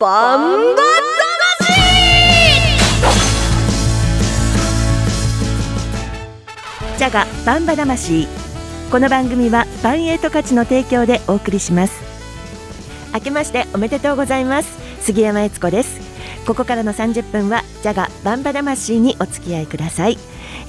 バンバジャガバンバ魂。この番組はバンエイト価値の提供でお送りします。明けましておめでとうございます。杉山悦子です。ここからの30分はジャガバンバ魂にお付き合いください。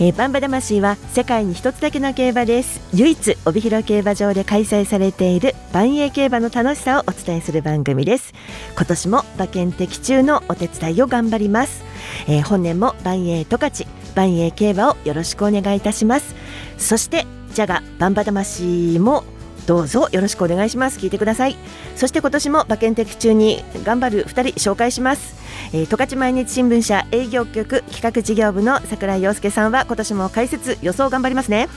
えー、バンバ魂は世界に一つだけの競馬です。唯一帯広競馬場で開催されている万栄競馬の楽しさをお伝えする番組です。今年も馬券的中のお手伝いを頑張ります、えー、本年も万栄十勝万栄競馬をよろしくお願いいたします。そしてジャガバンバ魂もどうぞよろしくお願いします。聞いてください。そして今年も馬券的中に頑張る2人紹介します。えー、十勝毎日新聞社営業局企画事業部の櫻井陽介さんは今年も解説予想頑張りますね。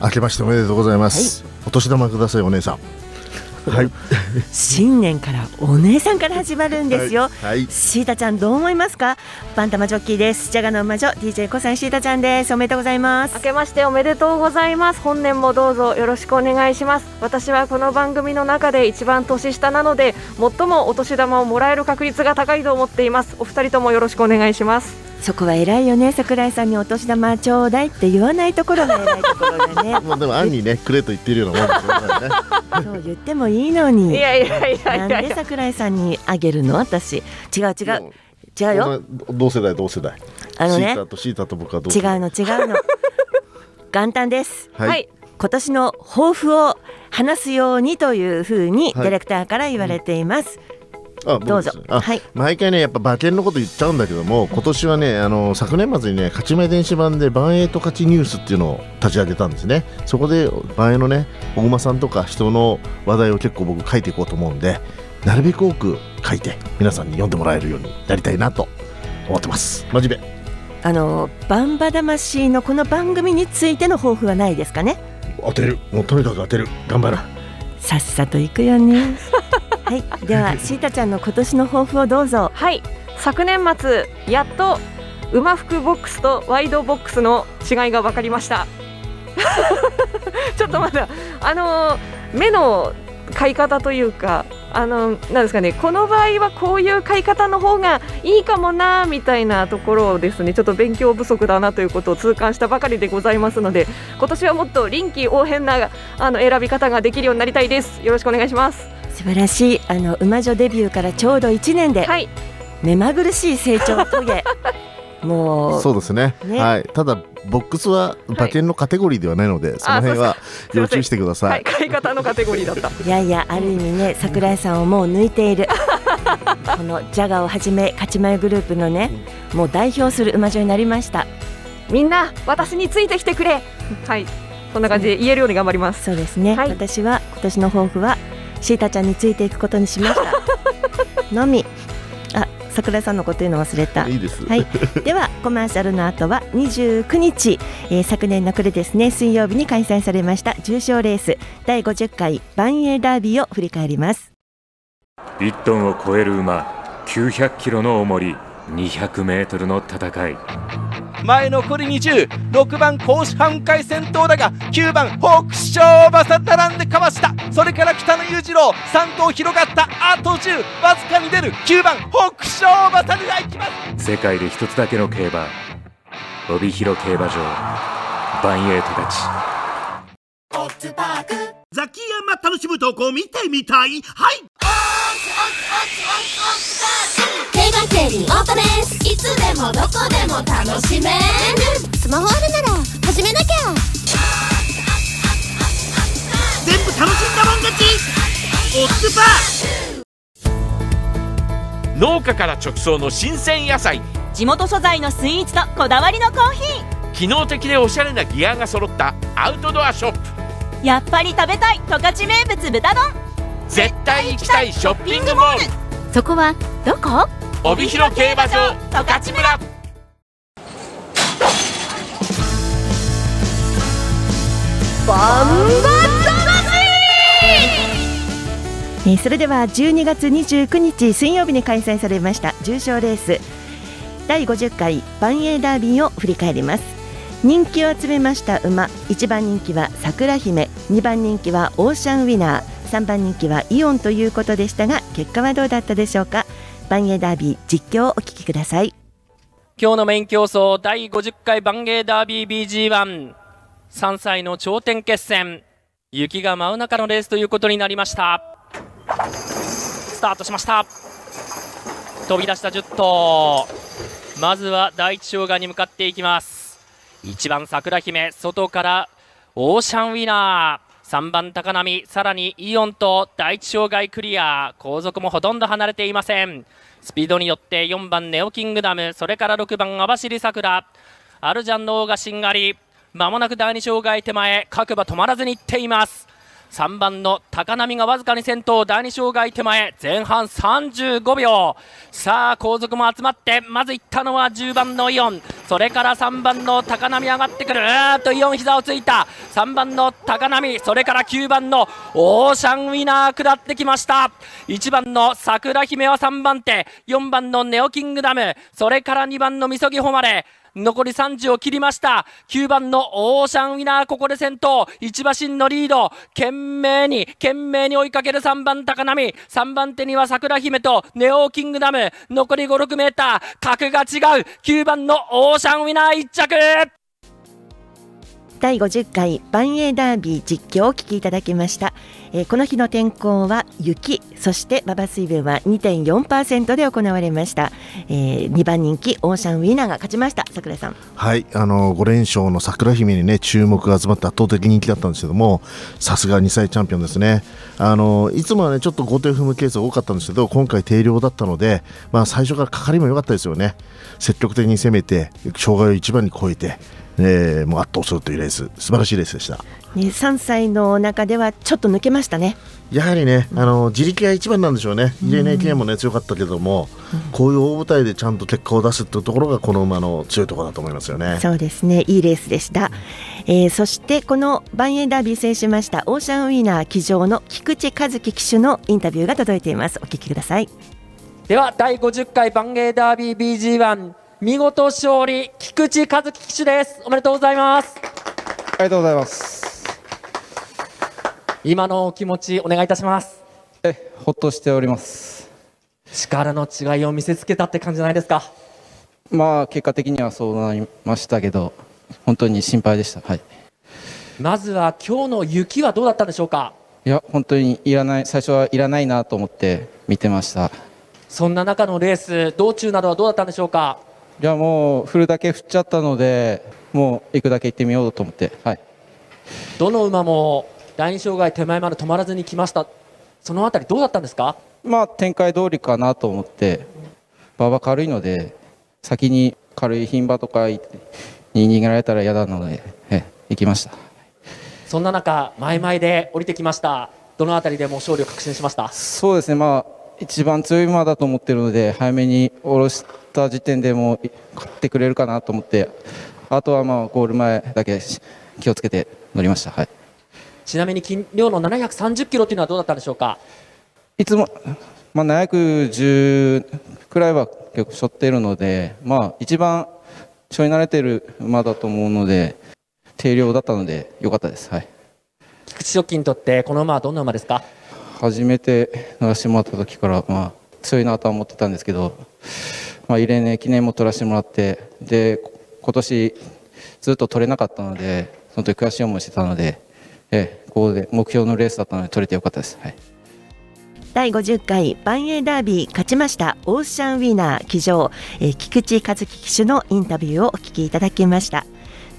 明けましておめでとうございます、はい、お年玉くださいお姉さんはい、新年からお姉さんから始まるんですよ、はい、シータちゃんどう思いますか？パンタマジョッキーです。ジャガの魔女 DJ コサンシータちゃんです。おめでとうございます。明けましておめでとうございます。本年もどうぞよろしくお願いします。私はこの番組の中で一番年下なので最もお年玉をもらえる確率が高いと思っています。お二人ともよろしくお願いしますそこは偉いよね桜井さんにお年玉ちょうだいって言わないところが偉いところでね。もうでも案にねくれと言ってるようなもんですよね。そう言ってもいいのに。いやいやいやなんで桜井さんにあげるの？私。違う違う。違うよ。同世代同世代。あのね。シータとシータと僕は違うの違うの。元旦です。はい。今年の抱負を話すようにというふうにディレクターから言われています、はいあどうぞ、はい、毎回ねやっぱ馬券のこと言っちゃうんだけども今年はねあの昨年末にね勝ち前電子版でバンエイト勝ちニュースっていうのを立ち上げたんですね。そこでバンエのねお馬さんとか人の話題を結構僕書いていこうと思うんでなるべく多く書いて皆さんに読んでもらえるようになりたいなと思ってます。真面目。あのバンバ魂のこの番組についての抱負はないですかね？当てる。もうとにかく当てる。頑張る。さっさと行くよね はいでは シータちゃんの今年の抱負をどうぞ。はい昨年末やっと馬服ボックスとワイドボックスの違いが分かりました。ちょっとまだあの目の買い方というかあのなんですかねこの場合はこういう買い方の方がいいかもなみたいなところをですねちょっと勉強不足だなということを痛感したばかりでございますので今年はもっと臨機応変なあの選び方ができるようになりたいです。よろしくお願いします素晴らしいあの馬女デビューからちょうど1年で、はい、目まぐるしい成長を遂げ。もうそうですね、ね、はい。ただボックスは馬券のカテゴリーではないので、はい、その辺は要注意してください、はい、買い方のカテゴリーだった。いやいやある意味ね櫻井さんをもう抜いている。このジャガをはじめ勝ち前グループのねもう代表する馬女になりました。みんな私についてきてくれ。はい。そんな感じで言えるように頑張ります。そうですね、はい、私は今年の抱負はシータちゃんについていくことにしました。のみ。あ桜さんのこと言うの忘れた。いいです。はい。ではコマーシャルの後は29日、えー、昨年の暮れですね。水曜日に開催されました。重賞レース。第50回バンエーダービーを振り返ります。1トンを超える馬900キロの重り200メートルの戦い。前残り206番甲子半回戦闘だが9番北勝馬さ並んでかわした。それから北野裕次郎3頭広がった。あと10わずかに出る。9番北勝馬さがいきます。世界で一つだけの競馬帯広競馬場バンエイトたちザキヤマ楽しむ投稿見てみたい。はい。競馬競輪オートレースいつでもどこでも楽しめる。スマホあるなら始めなきゃ。全部楽しんだもん勝ち。オッズパー農家から直送の新鮮野菜。地元素材のスイーツとこだわりのコーヒー。機能的でおしゃれなギアが揃ったアウトドアショップやっぱり食べたい十勝名物豚丼。絶対行きたいショッピングモール。そこはどこ？帯広競馬場十勝村。バンバえー、それでは12月29日水曜日に開催されました重賞レース。第50回バンエーダービーを振り返ります人気を集めました馬。1番人気は桜姫。2番人気はオーシャンウィナー。3番人気はイオンということでしたが結果はどうだったでしょうか？万栄ダービー実況をお聞きください。今日のメイン競争第50回万芸ダービー BG13 歳の頂点決戦。雪が舞う中のレースということになりました。スタートしました。飛び出した10頭。まずは第一障害に向かっていきます。1番桜姫外からオーシャンウィナー。3番高波さらにイオンと第1障害クリア。後続もほとんど離れていません。スピードによって4番ネオキングダムそれから6番網走桜。アルジャンの王がしんがり。まもなく第2障害手前各馬止まらずにいっています。3番の高波がわずかに先頭第2障害手前前半35秒。さあ後続も集まってまず行ったのは10番のイオン。それから3番の高波上がってくる。うーっとイオン膝をついた。3番の高波それから9番のオーシャンウィナー下ってきました。1番の桜姫は3番手。4番のネオキングダム。それから2番のみそぎほまれ。残り30を切りました。9番のオーシャンウィナーここで先頭。一馬身のリード。懸命に懸命に追いかける3番高波。3番手には桜姫とネオキングダム。残り56メーター。格が違う。9番のオーシャンウィナー1着。第50回万栄ダービー実況をお聞きいただきました、えーこの日の天候は雪。そして馬場水分は2.4%で行われました、え2番人気オーシャンウィナーが勝ちました桜井さんはい、あの5連勝の桜姫にね注目が集まって圧倒的人気だったんですけども、さすが2歳チャンピオンですね。あのいつもはねちょっと後手を踏むケースが多かったんですけど、今回定量だったので、まあ最初からかかりも良かったですよね。積極的に攻めて障害を一番に超えて、えーもう圧倒するというレース、素晴らしいレースでした。ね、3歳の中ではちょっと抜けましたねやはりね、あの自力が一番なんでしょうね、JNAK もね強かったけども、こういう大舞台でちゃんと結果を出すっていうところがこの馬の強いところだと思いますよね。そうですね。いいレースでした、えーそしてこの万栄ダービー制しましたオーシャンウィナー騎乗の菊池和樹騎手のインタビューが届いています。お聞きください。では第50回バンゲーダービー BG1 見事勝利菊池和樹騎手です。おめでとうございます。ありがとうございます。今のお気持ちお願いいたしますえ、ほっとしております。力の違いを見せつけたって感じじゃないですかまあ結果的にはそうなりましたけど、本当に心配でした。はい。まずは今日の雪はどうだったんでしょうかいや本当にいらない最初はいらないなと思って見てました。そんな中のレース道中などはどうだったんでしょうかいやもう振るだけ振っちゃったので、もう行くだけ行ってみようと思って、はい。どの馬も第二障害手前まで止まらずに来ました。そのあたりどうだったんですか？まあ展開通りかなと思って、馬場軽いので先に軽い牝馬とかに逃げられたら嫌なので、え行きました。そんな中前々で降りてきました。どのあたりでもう勝利を確信しました？そうですね、まあ、一番強い馬だと思ってるので、早めに下ろした時点でもう勝ってくれるかなと思って、あとはまあゴール前だけ気をつけて乗りました。はい、ちなみに斤量の730キロというのはどうだったんでしょうか？いつも、まあ、710くらいは結構背負っているので、まあ、一番背負い慣れてる馬だと思うので、定量だったので、良かったです。はい。菊池ジョッキーにとってこの馬はどんな馬ですか？初めて乗らせてもらった時から、まあ、強いなとは思ってたんですけど、まあ、イレーネ記念も取らせてもらってで今年ずっと取れなかったのでその時悔しい思いしてたので、ええここで目標のレースだったので取れてよかったです。はい。第50回万栄ダービー勝ちましたオーシャンウィナー騎乗、えー菊池和樹騎手のインタビューをお聞きいただきました。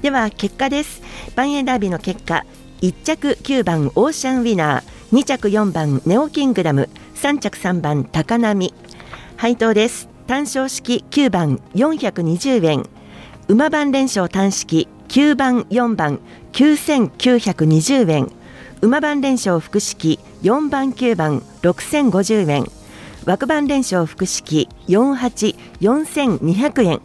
では結果です。万栄ダービーの結果1着9番オーシャンウィナー。2着4番ネオキングダム。3着3番高波。配当です。単勝式9番420円。馬番連勝単式9番4番。9920円。馬番連勝複式4番9番6050円。枠番連勝複式484200円。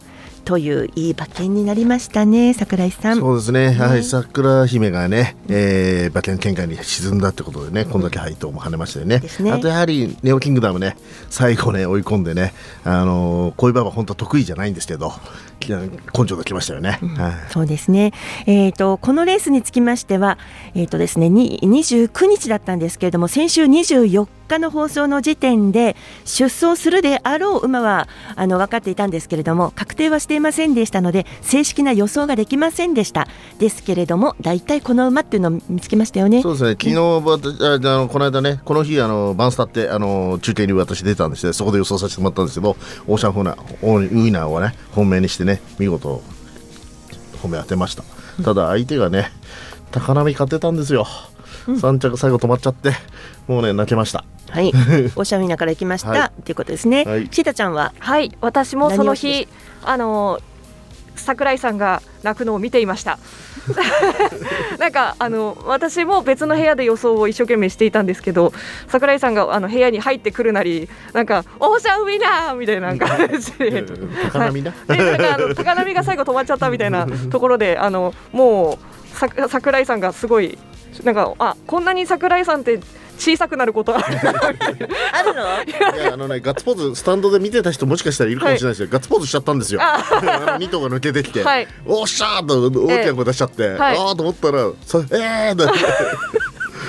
といういい馬券になりましたね桜井さん。そうですね、やはり桜姫がね、えー馬券圏外に沈んだってことでね、こん。だけ配当も跳ねましたよね。ね。あとやはりネオキングダムね、最後ね追い込んでね、あのーこういう馬は本当は得意じゃないんですけど、き根性がきましたよね。はいそうですね。えっ、とこのレースにつきましては、えっ、とですね、に29日だったんですけれども、先週24日の放送の時点で出走するであろう馬はあの分かっていたんですけれども、確定はしていませんでしたので、正式な予想ができませんでした。ですけれども、大体この馬っていうのを見つけましたよね。そうですね、昨日、私ああのこの間ね、この日、あのバンスタってあの中継に私出たんですね、そこで予想させてもらったんですけど、オーシャンフーナー、ウイナーをね、本命にしてね、見事、本命当てました。ただ、相手がね、高波勝ってたんですよ。3着最後止まっちゃって、もうね、泣けました。はい、おしゃみなから行きました、はいっていうことですね。はいシータちゃんは、はい私もその日あの桜井さんが泣くのを見ていました。なんかあの私も別の部屋で予想を一生懸命していたんですけど桜井さんがあの部屋に入ってくるなりなんかオーシャンウィナーみたいな感じで。高波な？でなんかあの高波が最後止まっちゃったみたいな ところであのもうさ桜井さんがすごいなんかあこんなに桜井さんって小さくなること。あ るあるの？いやあのねガッツポーズスタンドで見てた人もしかしたらいるかもしれないですよ、ガッツポーズしちゃったんですよ。あ あの2頭が抜けてきて、はい。おっしゃーと大きな声出しちゃって、はい。ああと思ったらさえーだ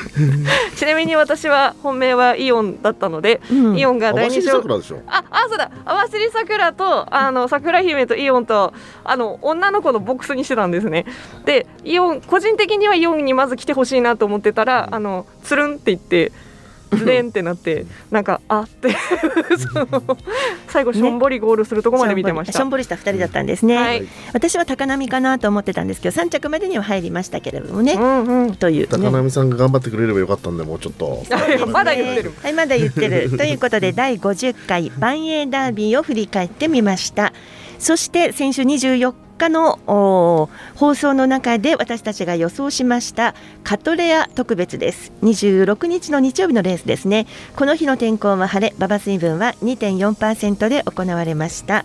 ちなみに私は本命はイオンだったので、イオンが第二章。桜でしょ？ああそうだ。網走桜とあの桜姫とイオンとあの女の子のボックスにしてたんですね。でイオン個人的にはイオンにまず来てほしいなと思ってたらあのつるんって言ってズ レンってなってなんかあって その最後しょんぼりゴールするとこまで見てました、しょんぼりした二人だったんですね、はい。私は高波かなと思ってたんですけど3着までには入りましたけれどもね、という、ね、高波さんが頑張ってくれればよかったんでもうちょっと。まだ言ってる。はいまだ言ってる。ということで第50回万栄ダービーを振り返ってみました。そして先週24日の放送の中で私たちが予想しましたカトレア特別です。26日の日曜日のレースですね。この日の天候は晴れ馬場水分は2.4%で行われました、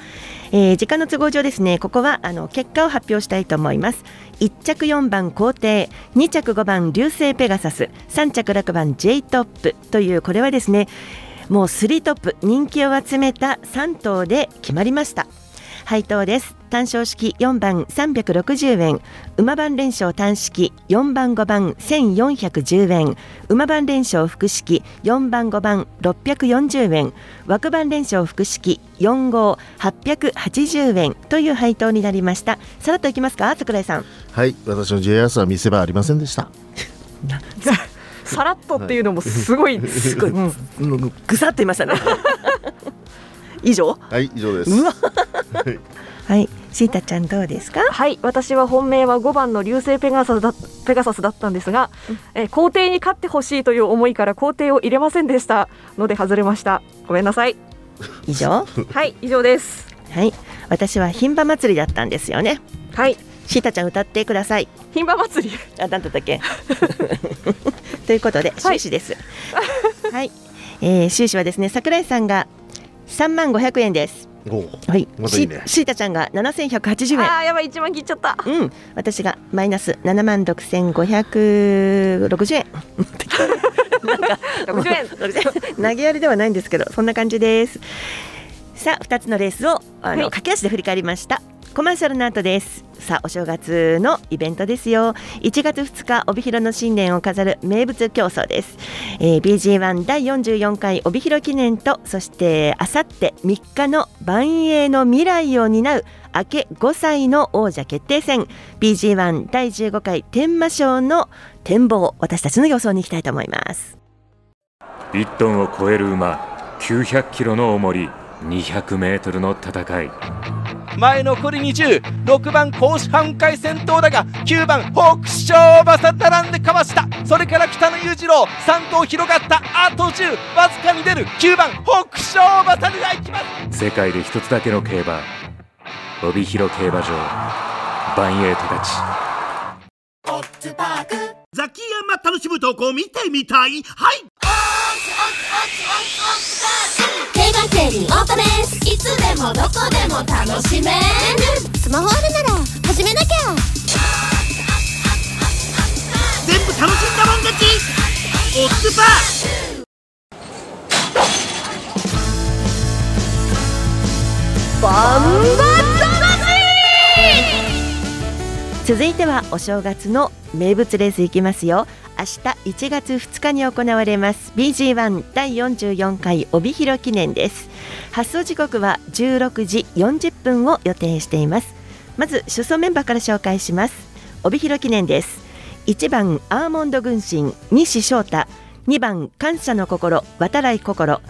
えー時間の都合上ですね。ここはあの結果を発表したいと思います。1着4番皇帝2着5番流星ペガサス3着6番 J トップ。というこれはですねもう3トップ人気を集めた3頭で決まりました。配当です。単勝式4番360円。馬番連勝単式4番5番1410円。馬番連勝複式4番5番640円。枠番連勝複式4号880円という配当になりました。さらっといきますか櫻井さん。はい私の J アスは見せ場ありませんでした。さらっとっていうのもすごい、すごい、ぐさっと言いましたね以上？はい以上です。はい。シータちゃんどうですか？はい。私は本命は5番の流星ペガサスだペガサスだったんですが、えー皇帝に勝ってほしいという思いから皇帝を入れませんでした。ので外れました。ごめんなさい。以上？はい以上です。はい。私は牝馬祭りだったんですよね。はい。シータちゃん歌ってください。牝馬祭り？あなんだったっけ？ということで終始です。はい、えー、終始はですね桜井さんが3万500円です。はい、またいいね。シシータちゃんが7180円。あーやばい1万切っちゃった。うん。私がマイナス7万6560円。60円。投げやりではないんですけどそんな感じです。さあ2つのレースをあの、はい。駆け足で振り返りましたコマーシャルの後です。さあお正月のイベントですよ。1月2日帯広の新年を飾る名物競争です、えー、BG1 第44回帯広記念とそしてあさって3日の万栄の未来を担う明け5歳の王者決定戦。BG1 第15回天満賞の展望私たちの予想に行きたいと思います。1トンを超える馬900キロの重り。200メートルの戦い。前残り206番甲子半回先頭だが9番北勝馬さ並んでかわした。それから北野裕次郎3頭広がった。あと10わずかに出る。9番北勝馬さが行きます。世界で一つだけの競馬。帯広競馬場。バンエイトたちザキヤマ楽しむ投稿見てみたい。はい。オートレース。いつでもどこでも楽しめる。スマホあるなら始めなきゃ。全部楽しんだもん勝ち。オッズパーバンバ続いてはお正月の名物レースいきますよ。明日1月2日に行われます。BG1 第44回帯広記念です。発送時刻は16時40分を予定しています。まず出走メンバーから紹介します。帯広記念です。1番アーモンド軍神西翔太。2番感謝の心渡来心。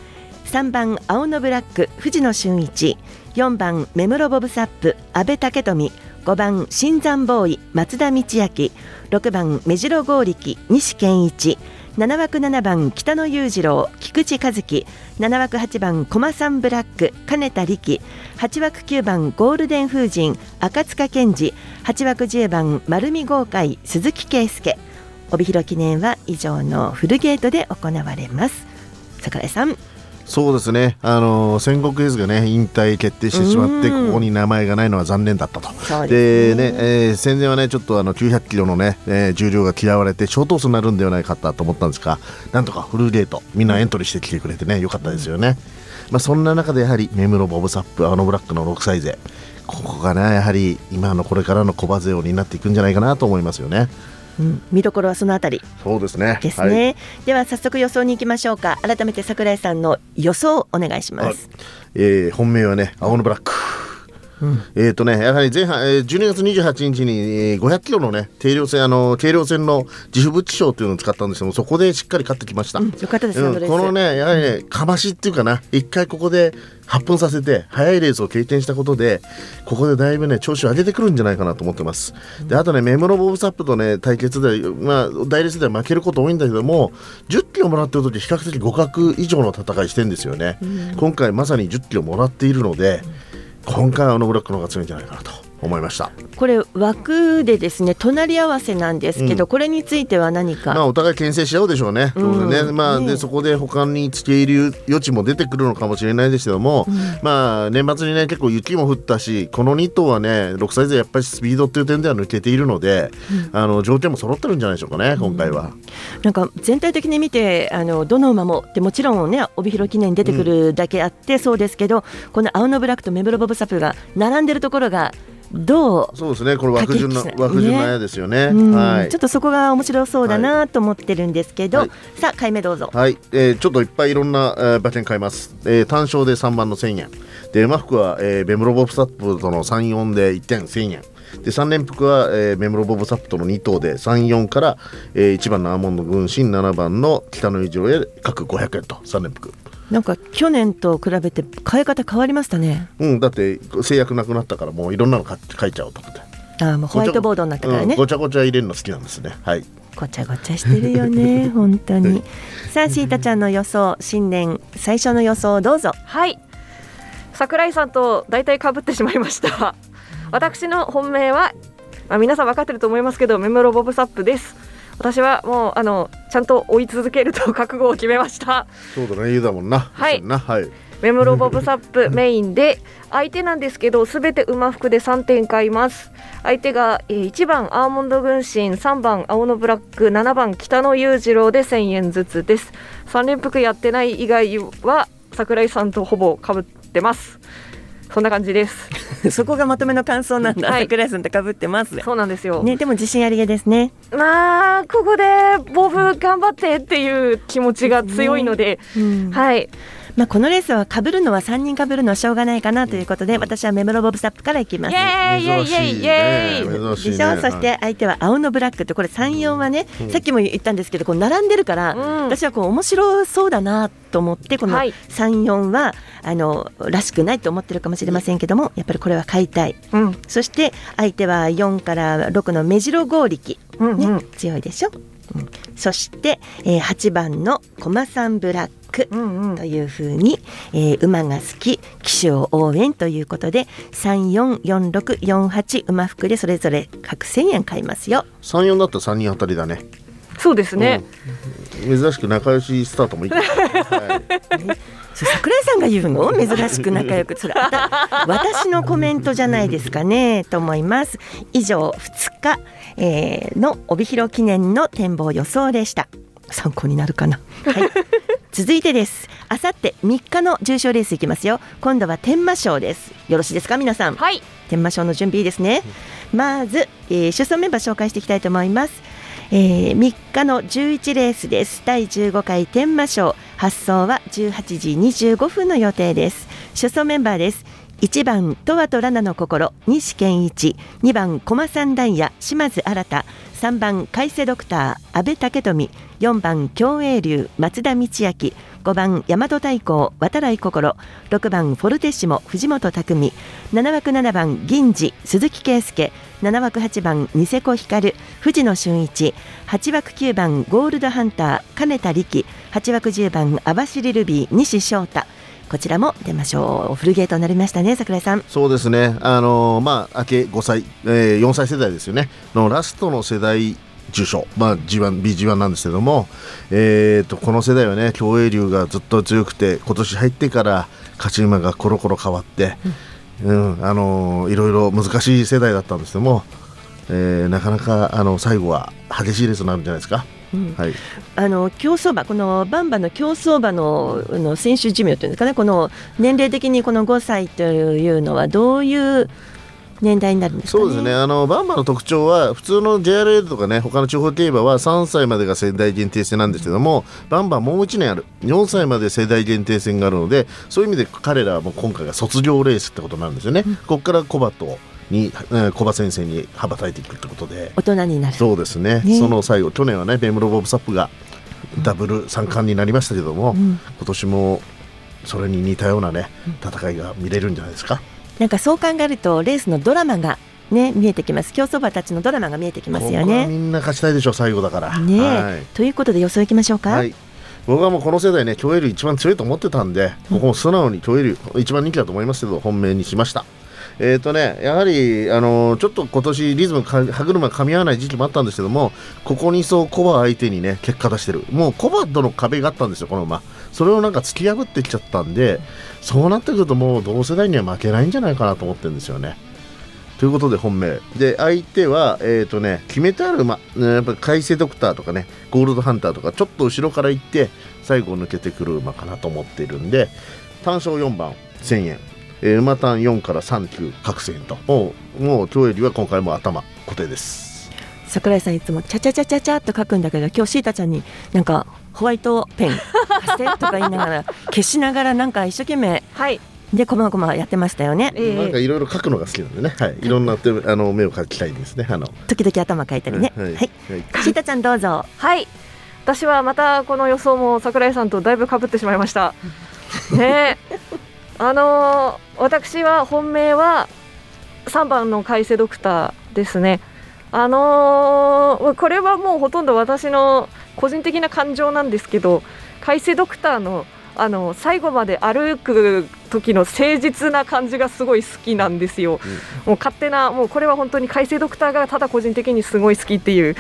3番青のブラック藤野俊一。4番目室ボブサップ阿部武富。5番新山ボーイ松田道明。6番目白剛力西健一。7枠7番北野裕次郎菊池和樹。7枠8番駒さんブラック金田力。8枠9番ゴールデン風神赤塚健二。8枠10番丸見豪快鈴木圭介。帯広記念は以上のフルゲートで行われます。桜井さん。そうですね、あの戦国エースがね引退決定してしまって、ここに名前がないのは残念だったと、でね。えー戦前はねちょっとあの900キロのね、えー重量が嫌われて、ショートースになるんではないかと思ったんですが、なんとかフルゲート、みんなエントリーしてきてくれてね、よかったですよね。まあ、そんな中でやはり目室ボブサップ、アノブラックの6歳勢、ここがね、やはり今のこれからの小バ勢を担っていくんじゃないかなと思いますよね。うん、見どころはそのあたり。そうですね。ですね、では早速予想に行きましょうか。改めて桜井さんの予想をお願いします、えー本命はね、青のブラック。えーとね、やはり前半、えー12月28日に、えー500キロのね、軽量戦、あの軽量戦の自負物資賞というのを使ったんですけども、そこでしっかり勝ってきました。よかったですよ、あのレース。このね、やはりね、かましっていうかな、一回ここで発奮させて、速いレースを経験したことで、ここでだいぶね、調子を上げてくるんじゃないかなと思ってます。で、あとね、メモロボブサップとね、対決で、まあ、大レースでは負けること多いんだけども、10キロもらってる時比較的互角以上の戦いしてんですよね。今回まさに10キロもらっているので、今回はあのブラックの方が強いんじゃないかなと。思いました。これ枠でですね隣り合わせなんですけど、うん。これについては何か、まあお互い牽制し合うでしょうね。うん。ね。まあねでそこで他に付け入る余地も出てくるのかもしれないですけども、まあ年末にね結構雪も降ったし、この2頭はね6歳でやっぱりスピードっていう点では抜けているので、あの条件も揃ってるんじゃないでしょうかね今回は。なんか全体的に見てあのどの馬もでもちろんね帯広記念に出てくるだけあってそうですけど、この青のブラックとメブロボブサップが並んでるところがどう？そうですねこれ枠順の枠順の綾ですよね。うんはいちょっとそこが面白そうだなと思ってるんですけど、はいさあ買い目どうぞ。はい、えーちょっといっぱいいろんな、えー馬券買います。えー単勝で3番の1000円。で、馬服は、えーベムロボブサップとの3、4で1点1000円。で、3連服は、えーベムロボブサップとの2頭で3、4から、えー1番のアーモンド軍神、7番の北の以上へ各500円と3連服。なんか去年と比べて買い方変わりましたね。うん、だって制約なくなったからもういろんなの買書いちゃおうと思って。あーもうホワイトボードになったからね。うんごちゃごちゃ入れるの好きなんですね。はい。ごちゃごちゃしてるよね 本当に。さあシータちゃんの予想新年最初の予想どうぞ。はい桜井さんと大体かぶってしまいました 私の本命は、まあ、皆さん分かってると思いますけどメモロボブサップです私はもうあのちゃんと追い続けると覚悟を決めましたそうだね、言うだもんな。はいな。はい。メモロボブサップ メインで相手なんですけどすべて馬服で3点買います相手が、えー1番アーモンド軍神3番青のブラック7番北野裕次郎で1000円ずつです3連服やってない以外は桜井さんとほぼかぶってますそんな感じです そこがまとめの感想なんだ。はい桜井さんと被ってます。そうなんですよ、ねでも自信ありげですね。まあここでボブ頑張ってっていう気持ちが強いので、うんはいまあこのレースは被るのは3人被るのはしょうがないかなということで、私はメモロボブサップからいきます。イエーイイエイイエイイエーイ。でしょ？そして相手は青のブラックってこれ3、4はね、さっきも言ったんですけどこう並んでるから、うん。私はこう面白そうだなと思ってこのはい。3、4はあのらしくないと思ってるかもしれませんけどもやっぱりこれは買いたい。うん。そして相手は4から6の目白剛力、うんねうん。強いでしょ、うん。そして、えー8番の駒さんブラックうんうん。というふうに、えー馬が好き騎手を応援ということで344648馬服でそれぞれ各1000円買いますよ。3、4だったら3人当たりだね。そうですね、珍しく仲良しスタートもいい。はい。桜井さんが言うの？珍しく仲良く。それ 私のコメントじゃないですかね？と思います。以上2日、えーの帯広記念の展望予想でした参考になるかな、はい、続いてです。あさって3日の重賞レースいきますよ。今度は天満賞です。よろしいですか皆さん。はい。天満賞の準備いいですね。まず、えー、出走メンバー紹介していきたいと思います。えー、3日の11レースです。第15回天満賞。発送は18時25分の予定です。出走メンバーです1番トワとラナの心西健一。2番駒三ダイヤ島津新3番海瀬ドクター阿部武富。4番共栄流松田道明。5番大和太鼓渡来心。6番フォルテッシモ藤本匠。7枠7番銀次鈴木圭介。7枠8番ニセコ光藤野俊一。8枠9番ゴールドハンター金田力。8枠10番網走ルビー西翔太。こちらも出ましょう。フルゲートになりましたね桜井さん。そうですね。あのー、まあ明け5歳、えー、4歳世代ですよね。のラストの世代受賞、まあ、G1、BG1 なんですけども、えーと、この世代はね競泳流がずっと強くて今年入ってから勝ち馬がコロコロ変わって、うん、うん、あのー、いろいろ難しい世代だったんですけども、えー、なかなかあの最後は激しいレースになるんじゃないですか。はい、あの競走馬、このバンバの競走馬のの選手寿命というんですかね、この年齢的にこの5歳というのは、どういう年代になるんです、ね、そうですね。あのバンバの特徴は普通の JRA とかね他の地方競馬は3歳までが世代限定戦なんですけどもバンバもう1年ある。4歳まで世代限定戦があるのでそういう意味で彼らはもう今回が卒業レースってことなんですよね。うん、ここからコバとに、えー、小葉先生に羽ばたいていくってことで。大人になる。そうですね、ね、その最後去年はねベムロボブサップがダブル三冠になりましたけども、うん、今年もそれに似たようなね戦いが見れるんじゃないですか。なんかそう考えるとレースのドラマがね見えてきます。競走馬たちのドラマが見えてきますよね。みんな勝ちたいでしょう最後だから。ね、はい、ということで予想いきましょうか、はい、僕はもうこの世代ね競泳流一番強いと思ってたんで、ここも素直に競泳流一番人気だと思いますけど本命にしましたえーとね、やはり、あのー、ちょっと今年リズム歯車噛み合わない時期もあったんですけどもここにそうコバ相手にね結果出してる。もうコバとの壁があったんですよこの馬。それをなんか突き破ってきちゃったんでそうなってくるともう同世代には負けないんじゃないかなと思ってるんですよね。ということで本命。で相手は、えーとね、決めてある馬、やっぱ海星ドクターとかねゴールドハンターとかちょっと後ろから行って最後抜けてくる馬かなと思っているんで単勝4番1000円。えー、馬単4から3級各線ともうもう今日よりは今回も頭固定です桜井さんいつもちゃちゃちゃちゃちゃと書くんだけど今日シータちゃんになんかホワイトペン貸してとか言いながら消しながらなんか一生懸命 はいでこまごまやってましたよね。えー、なんかいろいろ書くのが好きなんでね、はい、いろんな手あの目を描きたいですね。あの時々頭描いたりね。はい、はい、はい、シータちゃんどうぞ。はい。私はまたこの予想も桜井さんとだいぶ被ってしまいました。ねあのー、私は本命は3番の海瀬ドクターですね。あのー、これはもうほとんど私の個人的な感情なんですけど海瀬ドクターのあの最後まで歩く時の誠実な感じがすごい好きなんですよ、うん、もう勝手な、もうこれは本当に海星ドクターがただ個人的にすごい好きっていう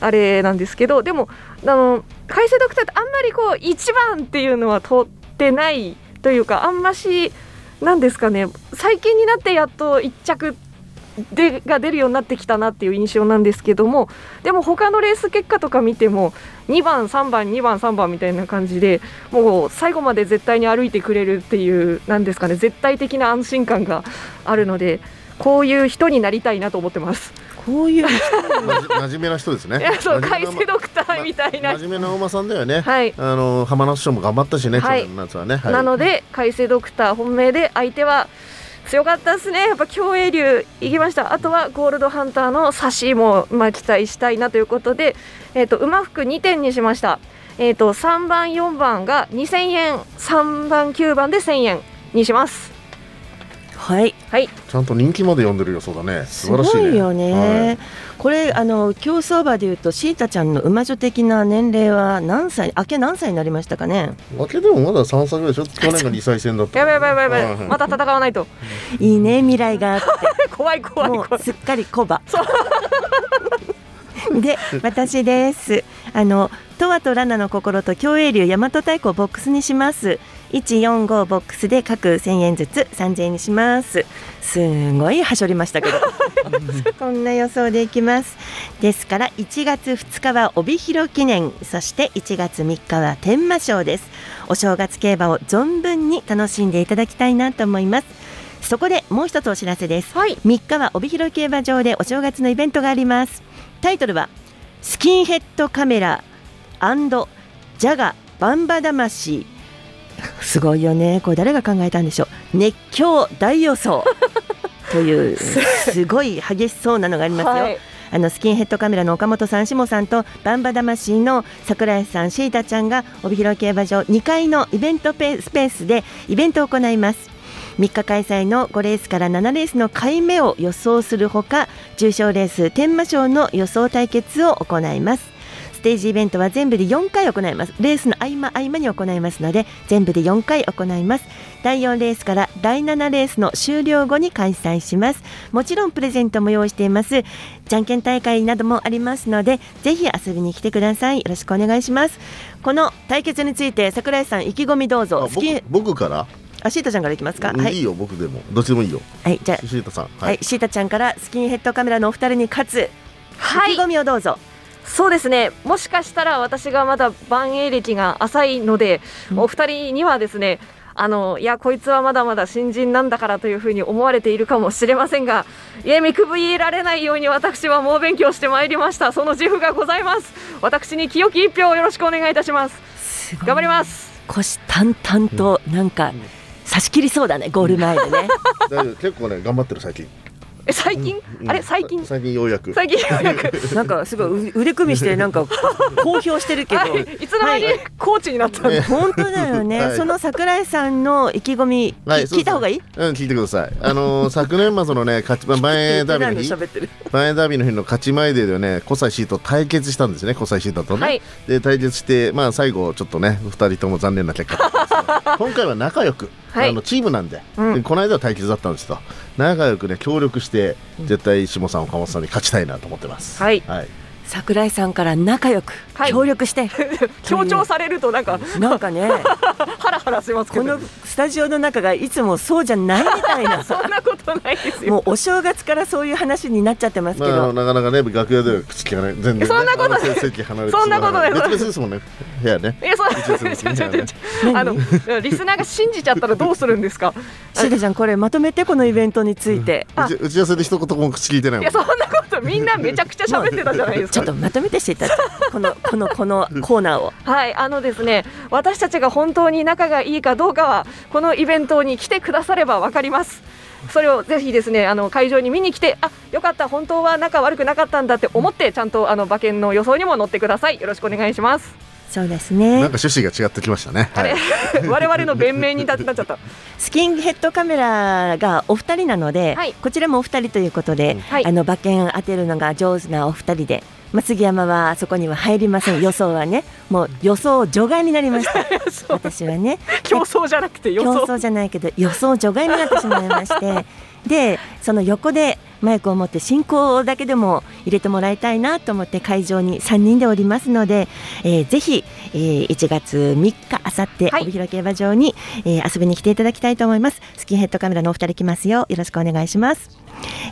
あれなんですけど、でも、あの海星ドクターってあんまりこう1番っていうのは通ってないというかあんましなんですかね最近になってやっと1着でが出るようになってきたなっていう印象なんですけどもでも他のレース結果とか見ても2番、3番、2番、3番みたいな感じでもう最後まで絶対に歩いてくれるっていうなんですかね絶対的な安心感があるのでこういう人になりたいなと思ってます。こういう 真面目な人ですね。そう、海星ドクターみたいな。真面目なお馬さんだよね。はい。あの浜松賞も頑張ったしね。はい。夏はね。なので海星ドクター本命で相手は。強かったですね、やっぱ競泳流いきました、あとはゴールドハンターの差しも、まあ、期待したいなということで、えーと、馬服2点にしました、えーと、3番、4番が2000円、3番、9番で1000円にします。はい、はい、ちゃんと人気まで読んでる予想だね。素晴らしい、ね、すごいよね、はい、これあの競走馬でいうとシータちゃんの馬女的な年齢は何歳明け何歳になりましたかね？明けでもまだ3歳ぐらいでしょ去年が2歳戦だったやばいやばいやばいやばい。また戦わないと。いいね未来があって。怖い怖い怖いすっかりコバ。で私です。あのトワとラナの心と競泳流大和太鼓をボックスにします145ボックスで各1000円ずつ3000円にします。すごいはしょりましたけど。こんな予想でいきます。ですから1月2日は帯広記念。そして1月3日は天満賞です。お正月競馬を存分に楽しんでいただきたいなと思います。そこでもう一つお知らせです、はい。3日は帯広競馬場でお正月のイベントがあります。タイトルはスキンヘッドカメラジャガバンバ魂すごいよね。これ誰が考えたんでしょう。熱狂大予想。というすごい激しそうなのがありますよ、はい。あのスキンヘッドカメラの岡本さん、下さんとバンバ魂の桜井さん、シータちゃんが帯広競馬場2階のイベントペスペースでイベントを行います。3日開催の5レースから7レースの買い目を予想するほか重賞レース天満賞の予想対決を行います。ステージイベントは全部で4回行います。レースの合間合間に行いますので全部で4回行います。第4レースから第7レースの終了後に開催します。もちろんプレゼントも用意しています。じゃんけん大会などもありますのでぜひ遊びに来てください。よろしくお願いします。この対決について桜井さん意気込みどうぞ。僕僕から？あシータちゃんからいきますか？うん、、はい。いいよ僕でも。どっちでもいいよ。はいじゃあ。シータさんはい、シータちゃんからスキンヘッドカメラのお二人に勝つ、はい。意気込みをどうぞ。そうですね。もしかしたら私がまだ万栄歴が浅いので、お二人にはですねあのいやこいつはまだまだ新人なんだからというふうに思われているかもしれませんがいや見くびられないように私は猛勉強してまいりました。その自負がございます。私に清き一票をよろしくお願いいたします。頑張ります。虎視眈々となんか差し切りそうだねゴール前でね。結構ね頑張ってる最近え最近、うん。あれ最近？最近ようやく。最近ようやく。なんかすごいう腕組みしてなんか 公表してるけど、はい。いつの間にコーチになったんだ、本当だよね、はい。その桜井さんの意気込み、はいき聞いた方がいい？うん聞いてください。あのー 昨年末のね勝ち前ダービーの日喋ってる。前ダービーの日の勝ち前ででね小西シート対決したんですね。小西シートとね、はい。で対決してまあ最後ちょっとね二人とも残念な結果今回は仲良く、はい。あのチームなんで,、うん。でこの間は対決だったんですと仲良くね協力して絶対下さん岡本さんに勝ちたいなと思ってます。はい。はい。桜井さんから仲良くはい協力して、強調されるとなんか。なんかね。ハラハラしますけど。このスタジオの中がいつもそうじゃないみたいな。そんなことないですよ。もうお正月からそういう話になっちゃってますけど、なかなかね楽屋では口聞かない。全然、ね、そんなことない。あの席離れてそんなことない。別々ですもんね。部屋ね。いやそう。あのリスナーが信じちゃったらどうするんですか？シータちゃんこれまとめてこのイベントについて、打ち打ち合わせで一言も口聞いてないもん。いやそんなことみんなめちゃくちゃ喋ってたじゃないですか。ちょっとまとめてシータちゃんこのこの このコーナーを。はい、あのですね、私たちが本当に仲がいいかどうかは、このイベントに来てくださればわかります。それをぜひですね、あの会場に見に来て、あ、よかった、本当は仲悪くなかったんだって思って、ちゃんとあの馬券の予想にも乗ってください。よろしくお願いします。そうですなんねか趣旨が違ってきましたねはい 我々の弁明になっちゃった。スキンヘッドカメラがお二人なので、はいこちらもお二人ということで、はいあの馬券当てるのが上手なお二人で、まあ、杉山はそこには入りません。予想はねもう予想除外になりました。私はね。競争じゃなくて予想。競争じゃないけど予想除外になってしまいまして。でその横でマイクを持って進行だけでも入れてもらいたいなと思って会場に3人でおりますので、えーぜひ、えー1月3日あさってはい。帯広競馬場に、えー遊びに来ていただきたいと思います。スキンヘッドカメラのお二人来ますよよろしくお願いします。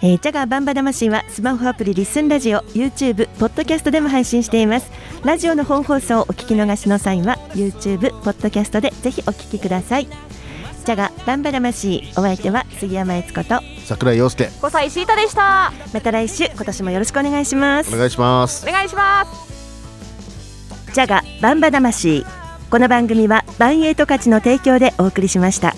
えー、ジャガーバンバ魂はスマホアプリリッスンラジオ YouTube ポッドキャストでも配信しています。ラジオの本放送をお聞き逃しの際は YouTube ポッドキャストでぜひお聞きくださいジャガーバンバ魂お相手は杉山悦子と桜井陽介。小西シータでした。また来週今年もよろしくお願いします。お願いします。お願いします。ジャガバンバ魂この番組はバンエイト価値の提供でお送りしました